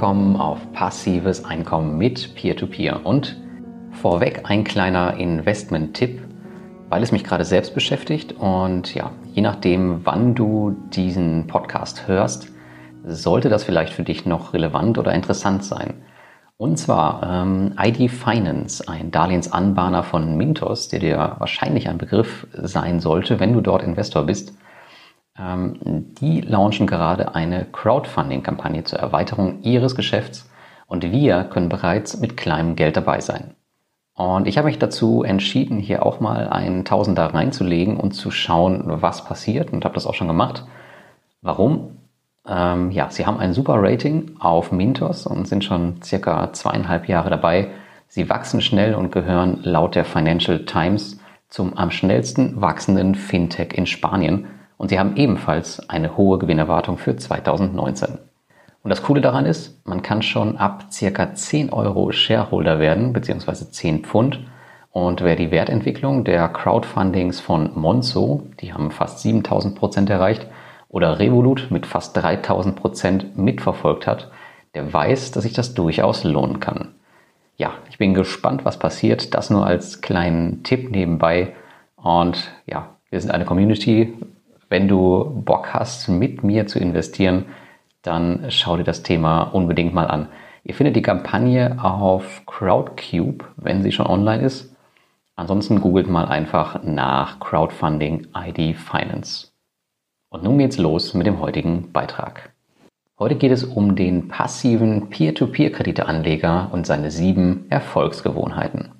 Willkommen auf passives Einkommen mit Peer-to-Peer -Peer. und vorweg ein kleiner Investment-Tipp, weil es mich gerade selbst beschäftigt und ja, je nachdem, wann du diesen Podcast hörst, sollte das vielleicht für dich noch relevant oder interessant sein. Und zwar ähm, ID Finance, ein Darlehensanbahner von Mintos, der dir wahrscheinlich ein Begriff sein sollte, wenn du dort Investor bist. Ähm, die launchen gerade eine Crowdfunding-Kampagne zur Erweiterung ihres Geschäfts und wir können bereits mit kleinem Geld dabei sein. Und ich habe mich dazu entschieden, hier auch mal einen Tausender reinzulegen und zu schauen, was passiert und habe das auch schon gemacht. Warum? Ähm, ja, sie haben ein super Rating auf Mintos und sind schon circa zweieinhalb Jahre dabei. Sie wachsen schnell und gehören laut der Financial Times zum am schnellsten wachsenden Fintech in Spanien. Und sie haben ebenfalls eine hohe Gewinnerwartung für 2019. Und das Coole daran ist, man kann schon ab circa 10 Euro Shareholder werden, beziehungsweise 10 Pfund. Und wer die Wertentwicklung der Crowdfundings von Monzo, die haben fast 7000 Prozent erreicht, oder Revolut mit fast 3000 Prozent mitverfolgt hat, der weiß, dass sich das durchaus lohnen kann. Ja, ich bin gespannt, was passiert. Das nur als kleinen Tipp nebenbei. Und ja, wir sind eine Community. Wenn du Bock hast, mit mir zu investieren, dann schau dir das Thema unbedingt mal an. Ihr findet die Kampagne auf Crowdcube, wenn sie schon online ist. Ansonsten googelt mal einfach nach Crowdfunding ID Finance. Und nun geht's los mit dem heutigen Beitrag. Heute geht es um den passiven Peer-to-Peer-Krediteanleger und seine sieben Erfolgsgewohnheiten.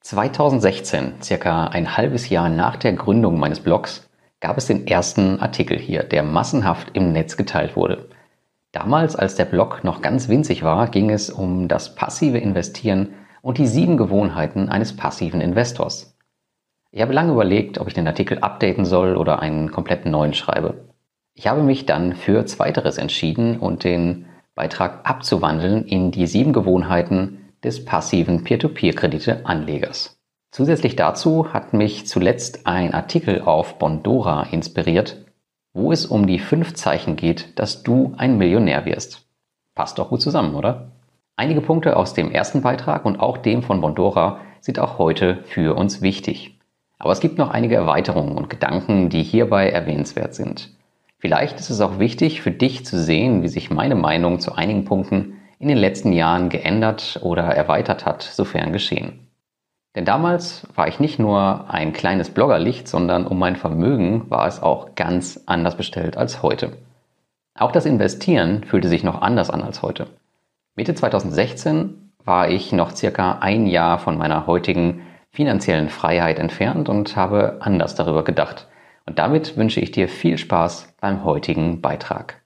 2016, circa ein halbes Jahr nach der Gründung meines Blogs, gab es den ersten Artikel hier, der massenhaft im Netz geteilt wurde. Damals, als der Blog noch ganz winzig war, ging es um das passive Investieren und die sieben Gewohnheiten eines passiven Investors. Ich habe lange überlegt, ob ich den Artikel updaten soll oder einen komplett neuen schreibe. Ich habe mich dann für Zweiteres entschieden und den Beitrag abzuwandeln in die sieben Gewohnheiten des passiven Peer-to-Peer-Kredite-Anlegers. Zusätzlich dazu hat mich zuletzt ein Artikel auf Bondora inspiriert, wo es um die fünf Zeichen geht, dass du ein Millionär wirst. Passt doch gut zusammen, oder? Einige Punkte aus dem ersten Beitrag und auch dem von Bondora sind auch heute für uns wichtig. Aber es gibt noch einige Erweiterungen und Gedanken, die hierbei erwähnenswert sind. Vielleicht ist es auch wichtig für dich zu sehen, wie sich meine Meinung zu einigen Punkten in den letzten Jahren geändert oder erweitert hat, sofern geschehen. Denn damals war ich nicht nur ein kleines Bloggerlicht, sondern um mein Vermögen war es auch ganz anders bestellt als heute. Auch das Investieren fühlte sich noch anders an als heute. Mitte 2016 war ich noch circa ein Jahr von meiner heutigen finanziellen Freiheit entfernt und habe anders darüber gedacht. Und damit wünsche ich dir viel Spaß beim heutigen Beitrag.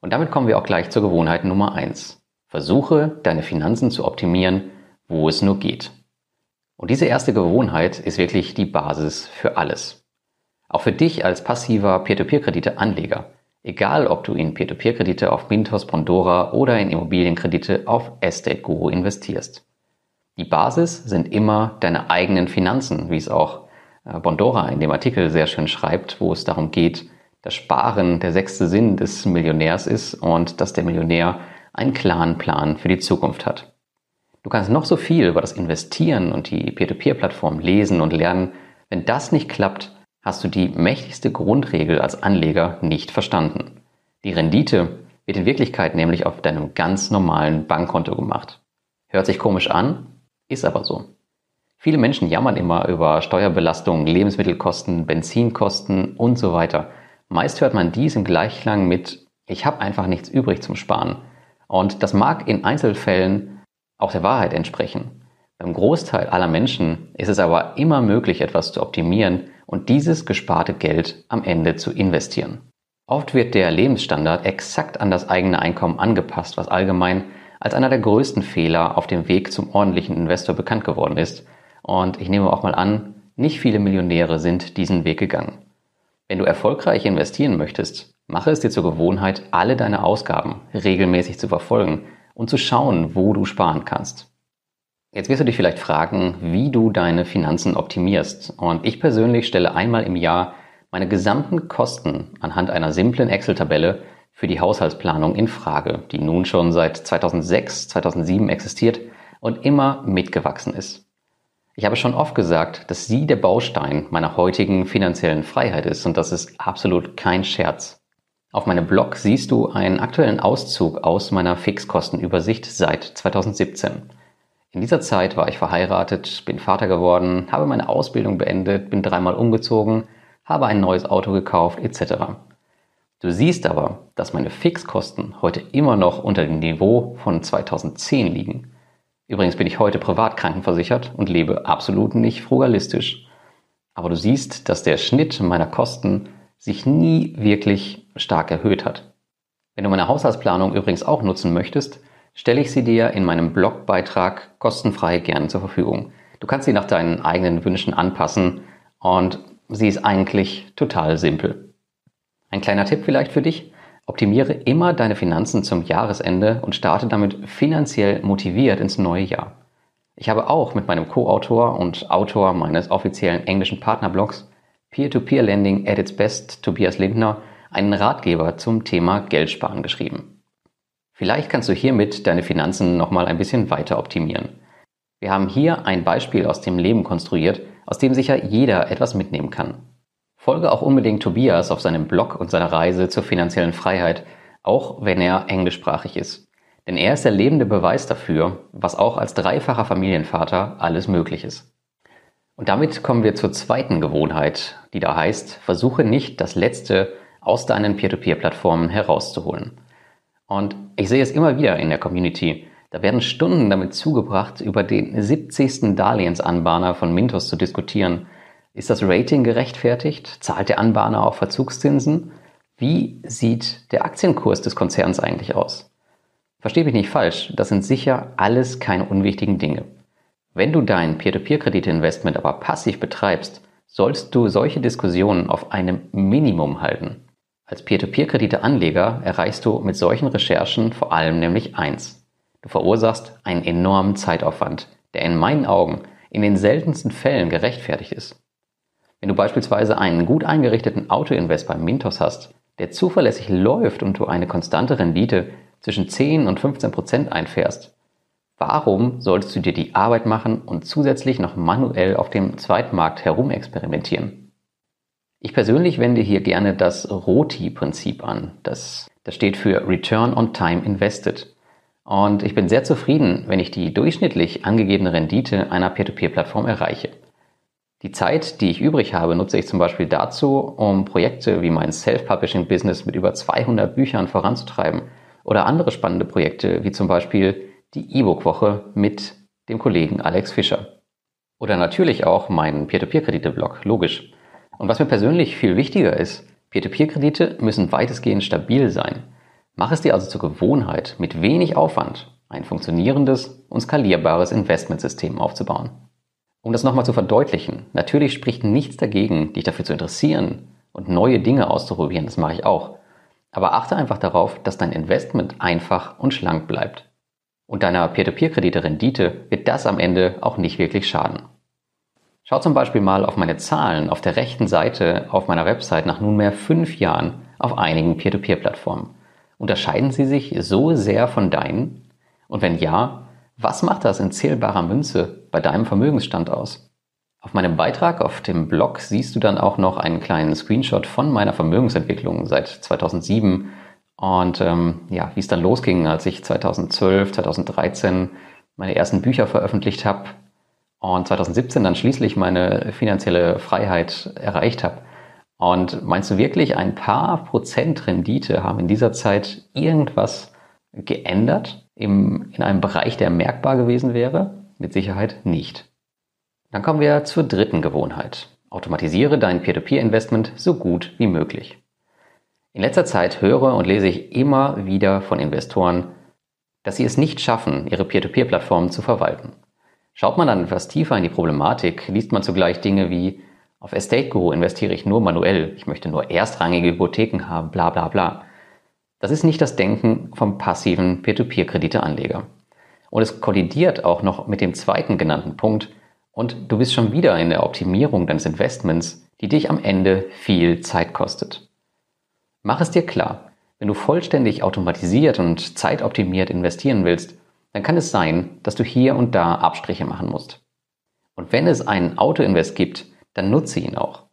Und damit kommen wir auch gleich zur Gewohnheit Nummer eins: Versuche, deine Finanzen zu optimieren, wo es nur geht. Und diese erste Gewohnheit ist wirklich die Basis für alles. Auch für dich als passiver Peer-to-Peer-Kredite-Anleger. Egal, ob du in Peer-to-Peer-Kredite auf Mintos, Pandora oder in Immobilienkredite auf Estate Guru investierst. Die Basis sind immer deine eigenen Finanzen, wie es auch äh, Bondora in dem Artikel sehr schön schreibt, wo es darum geht, dass Sparen der sechste Sinn des Millionärs ist und dass der Millionär einen klaren Plan für die Zukunft hat. Du kannst noch so viel über das Investieren und die Peer-to-Peer-Plattform lesen und lernen. Wenn das nicht klappt, hast du die mächtigste Grundregel als Anleger nicht verstanden. Die Rendite wird in Wirklichkeit nämlich auf deinem ganz normalen Bankkonto gemacht. Hört sich komisch an, ist aber so. Viele Menschen jammern immer über Steuerbelastung, Lebensmittelkosten, Benzinkosten und so weiter. Meist hört man dies im Gleichklang mit ich habe einfach nichts übrig zum Sparen. Und das mag in Einzelfällen auch der Wahrheit entsprechen. Beim Großteil aller Menschen ist es aber immer möglich, etwas zu optimieren und dieses gesparte Geld am Ende zu investieren. Oft wird der Lebensstandard exakt an das eigene Einkommen angepasst, was allgemein als einer der größten Fehler auf dem Weg zum ordentlichen Investor bekannt geworden ist. Und ich nehme auch mal an, nicht viele Millionäre sind diesen Weg gegangen. Wenn du erfolgreich investieren möchtest, mache es dir zur Gewohnheit, alle deine Ausgaben regelmäßig zu verfolgen und zu schauen, wo du sparen kannst. Jetzt wirst du dich vielleicht fragen, wie du deine Finanzen optimierst. Und ich persönlich stelle einmal im Jahr meine gesamten Kosten anhand einer simplen Excel-Tabelle für die Haushaltsplanung in Frage, die nun schon seit 2006, 2007 existiert und immer mitgewachsen ist. Ich habe schon oft gesagt, dass sie der Baustein meiner heutigen finanziellen Freiheit ist und das ist absolut kein Scherz. Auf meinem Blog siehst du einen aktuellen Auszug aus meiner Fixkostenübersicht seit 2017. In dieser Zeit war ich verheiratet, bin Vater geworden, habe meine Ausbildung beendet, bin dreimal umgezogen, habe ein neues Auto gekauft etc. Du siehst aber, dass meine Fixkosten heute immer noch unter dem Niveau von 2010 liegen. Übrigens bin ich heute privat krankenversichert und lebe absolut nicht frugalistisch. Aber du siehst, dass der Schnitt meiner Kosten sich nie wirklich stark erhöht hat. Wenn du meine Haushaltsplanung übrigens auch nutzen möchtest, stelle ich sie dir in meinem Blogbeitrag kostenfrei gerne zur Verfügung. Du kannst sie nach deinen eigenen Wünschen anpassen und sie ist eigentlich total simpel. Ein kleiner Tipp vielleicht für dich. Optimiere immer deine Finanzen zum Jahresende und starte damit finanziell motiviert ins neue Jahr. Ich habe auch mit meinem Co-Autor und Autor meines offiziellen englischen Partnerblogs Peer-to-Peer Lending at its best, Tobias Lindner, einen Ratgeber zum Thema Geldsparen geschrieben. Vielleicht kannst du hiermit deine Finanzen nochmal ein bisschen weiter optimieren. Wir haben hier ein Beispiel aus dem Leben konstruiert, aus dem sicher jeder etwas mitnehmen kann. Folge auch unbedingt Tobias auf seinem Blog und seiner Reise zur finanziellen Freiheit, auch wenn er englischsprachig ist. Denn er ist der lebende Beweis dafür, was auch als dreifacher Familienvater alles möglich ist. Und damit kommen wir zur zweiten Gewohnheit, die da heißt, versuche nicht das Letzte aus deinen Peer-to-Peer-Plattformen herauszuholen. Und ich sehe es immer wieder in der Community. Da werden Stunden damit zugebracht, über den 70. Darlehensanbahner von Mintos zu diskutieren – ist das Rating gerechtfertigt? Zahlt der Anbahner auch Verzugszinsen? Wie sieht der Aktienkurs des Konzerns eigentlich aus? Versteh mich nicht falsch, das sind sicher alles keine unwichtigen Dinge. Wenn du dein Peer-to-Peer-Kredite-Investment aber passiv betreibst, sollst du solche Diskussionen auf einem Minimum halten. Als Peer-to-Peer-Kredite-Anleger erreichst du mit solchen Recherchen vor allem nämlich eins. Du verursachst einen enormen Zeitaufwand, der in meinen Augen in den seltensten Fällen gerechtfertigt ist. Wenn du beispielsweise einen gut eingerichteten Autoinvest bei Mintos hast, der zuverlässig läuft und du eine konstante Rendite zwischen 10 und 15 Prozent einfährst, warum solltest du dir die Arbeit machen und zusätzlich noch manuell auf dem Zweitmarkt herumexperimentieren? Ich persönlich wende hier gerne das ROTI-Prinzip an. Das, das steht für Return on Time Invested. Und ich bin sehr zufrieden, wenn ich die durchschnittlich angegebene Rendite einer Peer-to-Peer-Plattform erreiche. Die Zeit, die ich übrig habe, nutze ich zum Beispiel dazu, um Projekte wie mein Self-Publishing-Business mit über 200 Büchern voranzutreiben oder andere spannende Projekte wie zum Beispiel die E-Book-Woche mit dem Kollegen Alex Fischer. Oder natürlich auch meinen Peer-to-Peer-Kredite-Blog, logisch. Und was mir persönlich viel wichtiger ist, Peer-to-Peer-Kredite müssen weitestgehend stabil sein. Mach es dir also zur Gewohnheit, mit wenig Aufwand ein funktionierendes und skalierbares Investmentsystem aufzubauen. Um das nochmal zu verdeutlichen, natürlich spricht nichts dagegen, dich dafür zu interessieren und neue Dinge auszuprobieren, das mache ich auch. Aber achte einfach darauf, dass dein Investment einfach und schlank bleibt. Und deiner Peer-to-Peer-Kredite-Rendite wird das am Ende auch nicht wirklich schaden. Schau zum Beispiel mal auf meine Zahlen auf der rechten Seite auf meiner Website nach nunmehr fünf Jahren auf einigen Peer-to-Peer-Plattformen. Unterscheiden sie sich so sehr von deinen? Und wenn ja, was macht das in zählbarer Münze bei deinem Vermögensstand aus? Auf meinem Beitrag auf dem Blog siehst du dann auch noch einen kleinen Screenshot von meiner Vermögensentwicklung seit 2007 und ähm, ja, wie es dann losging, als ich 2012, 2013 meine ersten Bücher veröffentlicht habe und 2017 dann schließlich meine finanzielle Freiheit erreicht habe. Und meinst du wirklich, ein paar Prozent Rendite haben in dieser Zeit irgendwas geändert im, in einem Bereich, der merkbar gewesen wäre? Mit Sicherheit nicht. Dann kommen wir zur dritten Gewohnheit. Automatisiere dein Peer-to-Peer-Investment so gut wie möglich. In letzter Zeit höre und lese ich immer wieder von Investoren, dass sie es nicht schaffen, ihre Peer-to-Peer-Plattformen zu verwalten. Schaut man dann etwas tiefer in die Problematik, liest man zugleich Dinge wie auf Estate Guru investiere ich nur manuell, ich möchte nur erstrangige Hypotheken haben, bla bla bla. Das ist nicht das Denken vom passiven Peer-to-Peer-Krediteanleger. Und es kollidiert auch noch mit dem zweiten genannten Punkt und du bist schon wieder in der Optimierung deines Investments, die dich am Ende viel Zeit kostet. Mach es dir klar, Wenn du vollständig automatisiert und zeitoptimiert investieren willst, dann kann es sein, dass du hier und da Abstriche machen musst. Und wenn es einen Auto-Invest gibt, dann nutze ihn auch.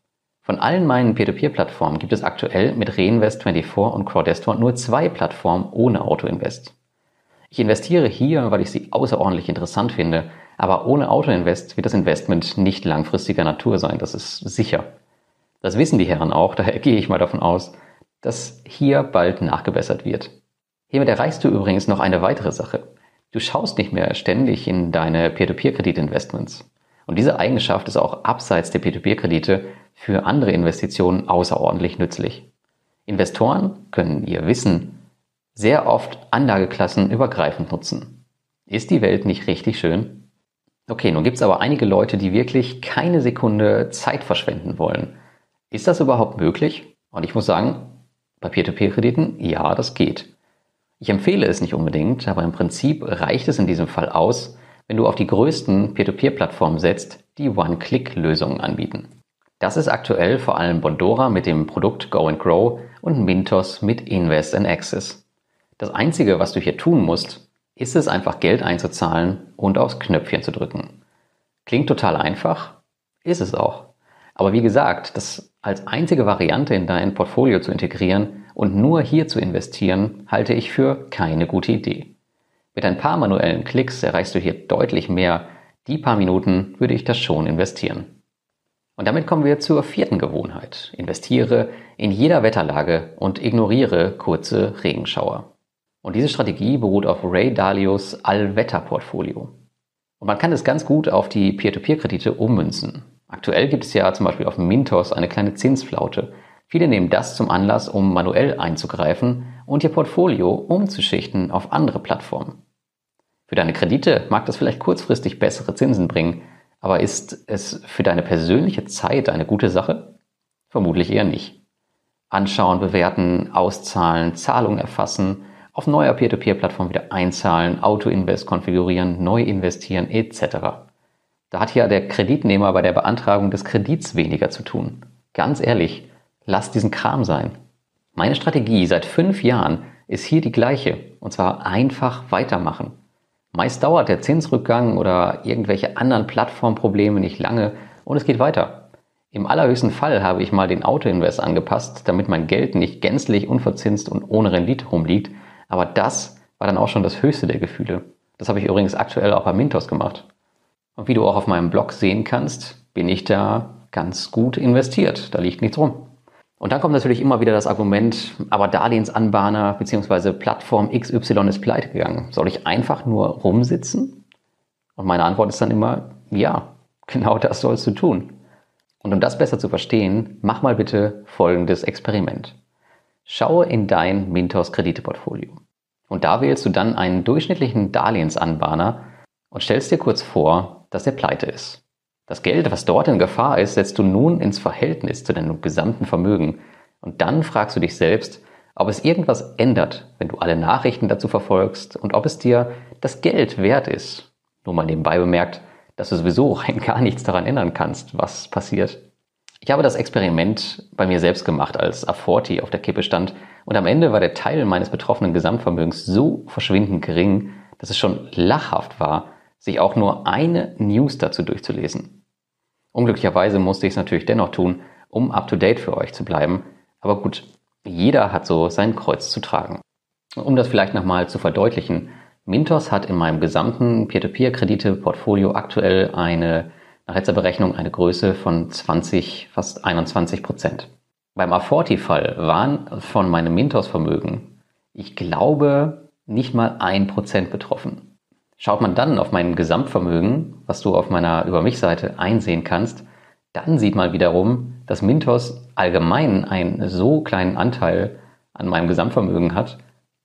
Von allen meinen Peer-to-Peer-Plattformen gibt es aktuell mit Reinvest24 und Crowdestor nur zwei Plattformen ohne Auto-Invest. Ich investiere hier, weil ich sie außerordentlich interessant finde, aber ohne Auto-Invest wird das Investment nicht langfristiger Natur sein, das ist sicher. Das wissen die Herren auch, daher gehe ich mal davon aus, dass hier bald nachgebessert wird. Hiermit erreichst du übrigens noch eine weitere Sache. Du schaust nicht mehr ständig in deine Peer-to-Peer-Kreditinvestments. Und diese Eigenschaft ist auch abseits der Peer-to-Peer-Kredite für andere Investitionen außerordentlich nützlich. Investoren können ihr Wissen sehr oft Anlageklassen übergreifend nutzen. Ist die Welt nicht richtig schön? Okay, nun gibt es aber einige Leute, die wirklich keine Sekunde Zeit verschwenden wollen. Ist das überhaupt möglich? Und ich muss sagen, bei Peer-to-Peer-Krediten, ja, das geht. Ich empfehle es nicht unbedingt, aber im Prinzip reicht es in diesem Fall aus, wenn du auf die größten Peer-to-Peer-Plattformen setzt, die One-Click-Lösungen anbieten. Das ist aktuell vor allem Bondora mit dem Produkt Go and Grow und Mintos mit Invest and Access. Das Einzige, was du hier tun musst, ist es einfach Geld einzuzahlen und aufs Knöpfchen zu drücken. Klingt total einfach, ist es auch. Aber wie gesagt, das als einzige Variante in dein Portfolio zu integrieren und nur hier zu investieren, halte ich für keine gute Idee. Mit ein paar manuellen Klicks erreichst du hier deutlich mehr. Die paar Minuten würde ich das schon investieren. Und damit kommen wir zur vierten Gewohnheit. Investiere in jeder Wetterlage und ignoriere kurze Regenschauer. Und diese Strategie beruht auf Ray Dalios Allwetter-Portfolio. Und man kann es ganz gut auf die Peer-to-Peer-Kredite ummünzen. Aktuell gibt es ja zum Beispiel auf Mintos eine kleine Zinsflaute. Viele nehmen das zum Anlass, um manuell einzugreifen und ihr Portfolio umzuschichten auf andere Plattformen. Für deine Kredite mag das vielleicht kurzfristig bessere Zinsen bringen, aber ist es für deine persönliche Zeit eine gute Sache? Vermutlich eher nicht. Anschauen, bewerten, auszahlen, Zahlungen erfassen auf neuer Peer-to-Peer-Plattform wieder einzahlen, Auto-Invest konfigurieren, neu investieren etc. Da hat ja der Kreditnehmer bei der Beantragung des Kredits weniger zu tun. Ganz ehrlich, lass diesen Kram sein. Meine Strategie seit fünf Jahren ist hier die gleiche, und zwar einfach weitermachen. Meist dauert der Zinsrückgang oder irgendwelche anderen Plattformprobleme nicht lange und es geht weiter. Im allerhöchsten Fall habe ich mal den Auto-Invest angepasst, damit mein Geld nicht gänzlich unverzinst und ohne Rendite rumliegt aber das war dann auch schon das höchste der Gefühle. Das habe ich übrigens aktuell auch bei Mintos gemacht. Und wie du auch auf meinem Blog sehen kannst, bin ich da ganz gut investiert. Da liegt nichts rum. Und dann kommt natürlich immer wieder das Argument, aber Darlehensanbahner bzw. Plattform XY ist pleite gegangen. Soll ich einfach nur rumsitzen? Und meine Antwort ist dann immer, ja, genau das sollst du tun. Und um das besser zu verstehen, mach mal bitte folgendes Experiment. Schaue in dein Mintos Krediteportfolio. Und da wählst du dann einen durchschnittlichen Darlehensanbahner und stellst dir kurz vor, dass er pleite ist. Das Geld, was dort in Gefahr ist, setzt du nun ins Verhältnis zu deinem gesamten Vermögen. Und dann fragst du dich selbst, ob es irgendwas ändert, wenn du alle Nachrichten dazu verfolgst und ob es dir das Geld wert ist. Nur mal nebenbei bemerkt, dass du sowieso rein gar nichts daran ändern kannst, was passiert. Ich habe das Experiment bei mir selbst gemacht, als A40 auf der Kippe stand und am Ende war der Teil meines betroffenen Gesamtvermögens so verschwindend gering, dass es schon lachhaft war, sich auch nur eine News dazu durchzulesen. Unglücklicherweise musste ich es natürlich dennoch tun, um up-to-date für euch zu bleiben. Aber gut, jeder hat so sein Kreuz zu tragen. Um das vielleicht nochmal zu verdeutlichen, Mintos hat in meinem gesamten Peer-to-Peer-Kredite-Portfolio aktuell eine nach letzter Berechnung eine Größe von 20, fast 21 Prozent. Beim A40-Fall waren von meinem Mintos-Vermögen, ich glaube, nicht mal ein Prozent betroffen. Schaut man dann auf mein Gesamtvermögen, was du auf meiner Über mich-Seite einsehen kannst, dann sieht man wiederum, dass Mintos allgemein einen so kleinen Anteil an meinem Gesamtvermögen hat,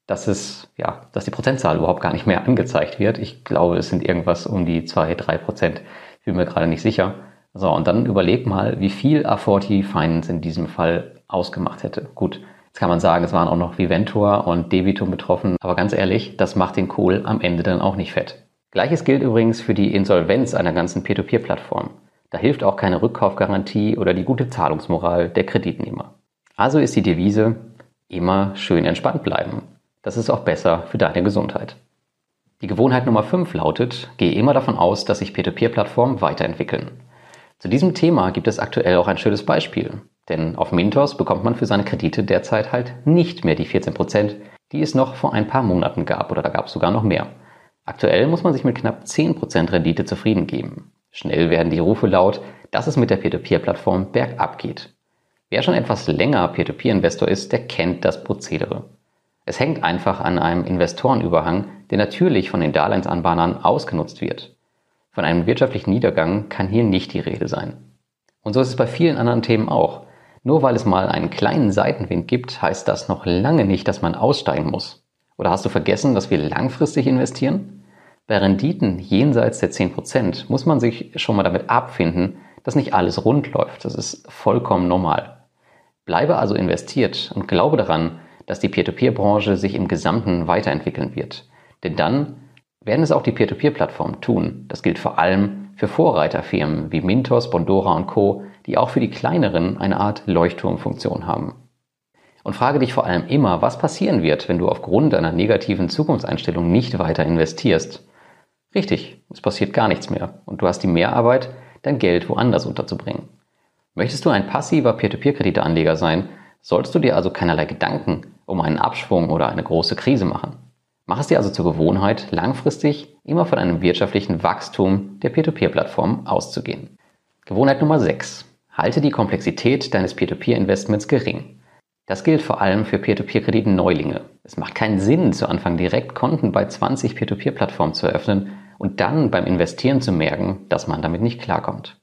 dass es, ja, dass die Prozentzahl überhaupt gar nicht mehr angezeigt wird. Ich glaube, es sind irgendwas um die zwei, drei Prozent bin mir gerade nicht sicher. So, und dann überleg mal, wie viel A40 Finance in diesem Fall ausgemacht hätte. Gut, jetzt kann man sagen, es waren auch noch Viventor und Debitum betroffen, aber ganz ehrlich, das macht den Kohl am Ende dann auch nicht fett. Gleiches gilt übrigens für die Insolvenz einer ganzen Peer-to-Peer-Plattform. Da hilft auch keine Rückkaufgarantie oder die gute Zahlungsmoral der Kreditnehmer. Also ist die Devise, immer schön entspannt bleiben. Das ist auch besser für deine Gesundheit. Die Gewohnheit Nummer 5 lautet, gehe immer davon aus, dass sich Peer-to-Peer-Plattformen weiterentwickeln. Zu diesem Thema gibt es aktuell auch ein schönes Beispiel. Denn auf Mintos bekommt man für seine Kredite derzeit halt nicht mehr die 14%, Prozent, die es noch vor ein paar Monaten gab oder da gab es sogar noch mehr. Aktuell muss man sich mit knapp 10% Rendite zufrieden geben. Schnell werden die Rufe laut, dass es mit der Peer-to-Peer-Plattform bergab geht. Wer schon etwas länger Peer-to-Peer-Investor ist, der kennt das Prozedere. Es hängt einfach an einem Investorenüberhang, der natürlich von den Darlehensanbahnern ausgenutzt wird. Von einem wirtschaftlichen Niedergang kann hier nicht die Rede sein. Und so ist es bei vielen anderen Themen auch. Nur weil es mal einen kleinen Seitenwind gibt, heißt das noch lange nicht, dass man aussteigen muss. Oder hast du vergessen, dass wir langfristig investieren? Bei Renditen jenseits der 10% muss man sich schon mal damit abfinden, dass nicht alles rund läuft. Das ist vollkommen normal. Bleibe also investiert und glaube daran, dass die Peer-to-Peer-Branche sich im Gesamten weiterentwickeln wird. Denn dann werden es auch die Peer-to-Peer-Plattformen tun. Das gilt vor allem für Vorreiterfirmen wie Mintos, Bondora und Co., die auch für die kleineren eine Art Leuchtturmfunktion haben. Und frage dich vor allem immer, was passieren wird, wenn du aufgrund einer negativen Zukunftseinstellung nicht weiter investierst. Richtig, es passiert gar nichts mehr und du hast die Mehrarbeit, dein Geld woanders unterzubringen. Möchtest du ein passiver Peer-to-Peer-Krediteanleger sein, solltest du dir also keinerlei Gedanken um einen Abschwung oder eine große Krise machen. Mach es dir also zur Gewohnheit, langfristig immer von einem wirtschaftlichen Wachstum der Peer-to-Peer-Plattform auszugehen. Gewohnheit Nummer 6. Halte die Komplexität deines Peer-to-Peer-Investments gering. Das gilt vor allem für Peer-to-Peer-Krediten-Neulinge. Es macht keinen Sinn, zu Anfang direkt Konten bei 20 Peer-to-Peer-Plattformen zu eröffnen und dann beim Investieren zu merken, dass man damit nicht klarkommt.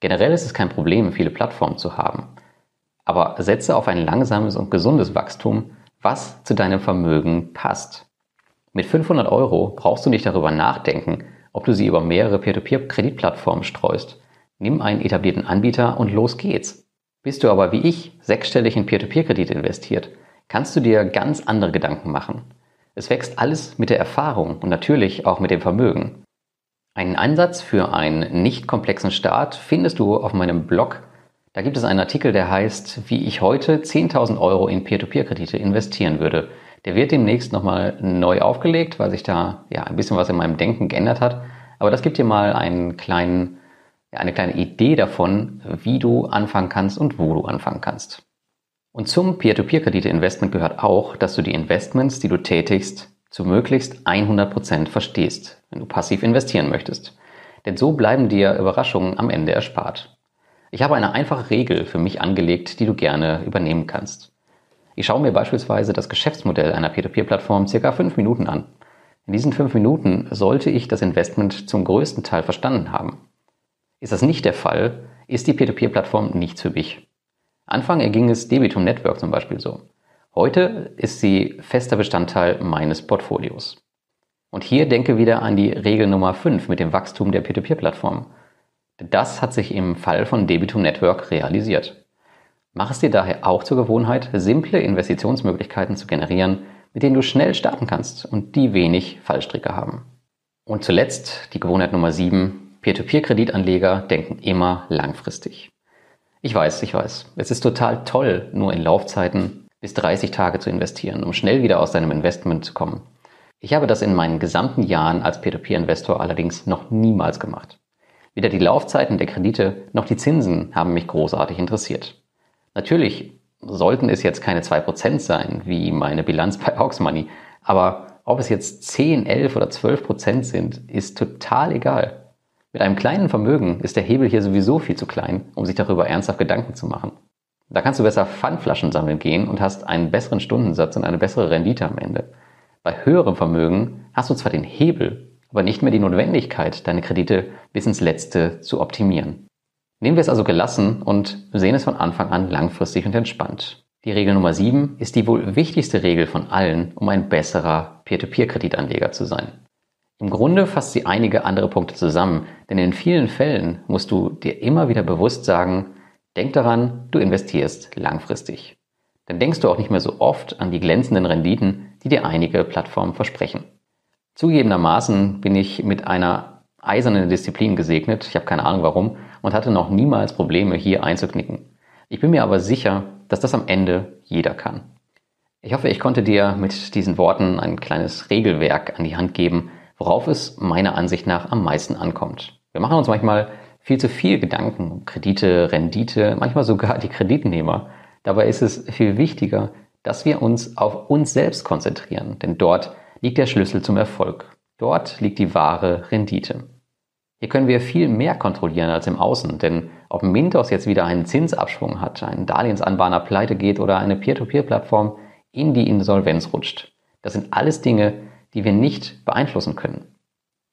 Generell ist es kein Problem, viele Plattformen zu haben. Aber setze auf ein langsames und gesundes Wachstum, was zu deinem Vermögen passt. Mit 500 Euro brauchst du nicht darüber nachdenken, ob du sie über mehrere Peer-to-Peer-Kreditplattformen streust. Nimm einen etablierten Anbieter und los geht's. Bist du aber wie ich sechsstellig in Peer-to-Peer-Kredite investiert, kannst du dir ganz andere Gedanken machen. Es wächst alles mit der Erfahrung und natürlich auch mit dem Vermögen. Einen Einsatz für einen nicht komplexen Start findest du auf meinem Blog. Da gibt es einen Artikel, der heißt, wie ich heute 10.000 Euro in Peer-to-Peer-Kredite investieren würde. Der wird demnächst nochmal neu aufgelegt, weil sich da ja ein bisschen was in meinem Denken geändert hat. Aber das gibt dir mal einen kleinen, eine kleine Idee davon, wie du anfangen kannst und wo du anfangen kannst. Und zum Peer-to-Peer-Kredite-Investment gehört auch, dass du die Investments, die du tätigst, zu möglichst 100% verstehst, wenn du passiv investieren möchtest. Denn so bleiben dir Überraschungen am Ende erspart. Ich habe eine einfache Regel für mich angelegt, die du gerne übernehmen kannst. Ich schaue mir beispielsweise das Geschäftsmodell einer Peer-to-Peer-Plattform circa fünf Minuten an. In diesen fünf Minuten sollte ich das Investment zum größten Teil verstanden haben. Ist das nicht der Fall, ist die Peer-to-Peer-Plattform nichts für mich. Anfang erging es Debitum Network zum Beispiel so. Heute ist sie fester Bestandteil meines Portfolios. Und hier denke wieder an die Regel Nummer 5 mit dem Wachstum der Peer-to-Peer-Plattform. Das hat sich im Fall von Debitum Network realisiert. Mach es dir daher auch zur Gewohnheit, simple Investitionsmöglichkeiten zu generieren, mit denen du schnell starten kannst und die wenig Fallstricke haben. Und zuletzt die Gewohnheit Nummer 7. Peer-to-Peer-Kreditanleger denken immer langfristig. Ich weiß, ich weiß. Es ist total toll, nur in Laufzeiten bis 30 Tage zu investieren, um schnell wieder aus deinem Investment zu kommen. Ich habe das in meinen gesamten Jahren als Peer-to-Peer-Investor allerdings noch niemals gemacht. Weder die Laufzeiten der Kredite noch die Zinsen haben mich großartig interessiert. Natürlich sollten es jetzt keine 2% sein, wie meine Bilanz bei Auxmoney, aber ob es jetzt 10, 11 oder 12% sind, ist total egal. Mit einem kleinen Vermögen ist der Hebel hier sowieso viel zu klein, um sich darüber ernsthaft Gedanken zu machen. Da kannst du besser Pfandflaschen sammeln gehen und hast einen besseren Stundensatz und eine bessere Rendite am Ende. Bei höherem Vermögen hast du zwar den Hebel, aber nicht mehr die Notwendigkeit, deine Kredite bis ins Letzte zu optimieren. Nehmen wir es also gelassen und sehen es von Anfang an langfristig und entspannt. Die Regel Nummer 7 ist die wohl wichtigste Regel von allen, um ein besserer Peer-to-Peer-Kreditanleger zu sein. Im Grunde fasst sie einige andere Punkte zusammen, denn in vielen Fällen musst du dir immer wieder bewusst sagen, Denk daran, du investierst langfristig. Dann denkst du auch nicht mehr so oft an die glänzenden Renditen, die dir einige Plattformen versprechen. Zugegebenermaßen bin ich mit einer eisernen Disziplin gesegnet, ich habe keine Ahnung warum, und hatte noch niemals Probleme hier einzuknicken. Ich bin mir aber sicher, dass das am Ende jeder kann. Ich hoffe, ich konnte dir mit diesen Worten ein kleines Regelwerk an die Hand geben, worauf es meiner Ansicht nach am meisten ankommt. Wir machen uns manchmal viel zu viel Gedanken um Kredite, Rendite, manchmal sogar die Kreditnehmer. Dabei ist es viel wichtiger, dass wir uns auf uns selbst konzentrieren, denn dort liegt der Schlüssel zum Erfolg. Dort liegt die wahre Rendite. Hier können wir viel mehr kontrollieren als im Außen, denn ob Mintos jetzt wieder einen Zinsabschwung hat, ein Darlehensanbahner pleite geht oder eine Peer-to-Peer-Plattform in die Insolvenz rutscht, das sind alles Dinge, die wir nicht beeinflussen können.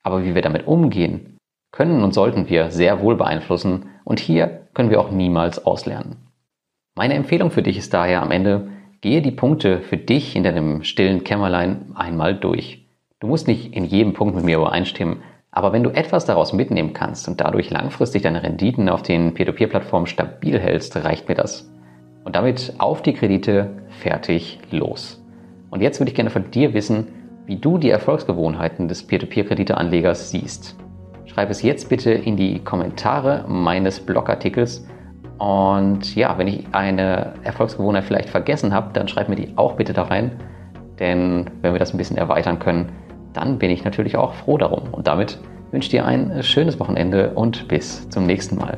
Aber wie wir damit umgehen, können und sollten wir sehr wohl beeinflussen und hier können wir auch niemals auslernen. Meine Empfehlung für dich ist daher am Ende, gehe die Punkte für dich in deinem stillen Kämmerlein einmal durch. Du musst nicht in jedem Punkt mit mir übereinstimmen, aber wenn du etwas daraus mitnehmen kannst und dadurch langfristig deine Renditen auf den Peer-to-Peer-Plattformen stabil hältst, reicht mir das. Und damit auf die Kredite, fertig, los. Und jetzt würde ich gerne von dir wissen, wie du die Erfolgsgewohnheiten des Peer-to-Peer-Krediteanlegers siehst. Schreib es jetzt bitte in die Kommentare meines Blogartikels. Und ja, wenn ich eine Erfolgsgewohnheit vielleicht vergessen habe, dann schreib mir die auch bitte da rein. Denn wenn wir das ein bisschen erweitern können, dann bin ich natürlich auch froh darum. Und damit wünsche ich dir ein schönes Wochenende und bis zum nächsten Mal.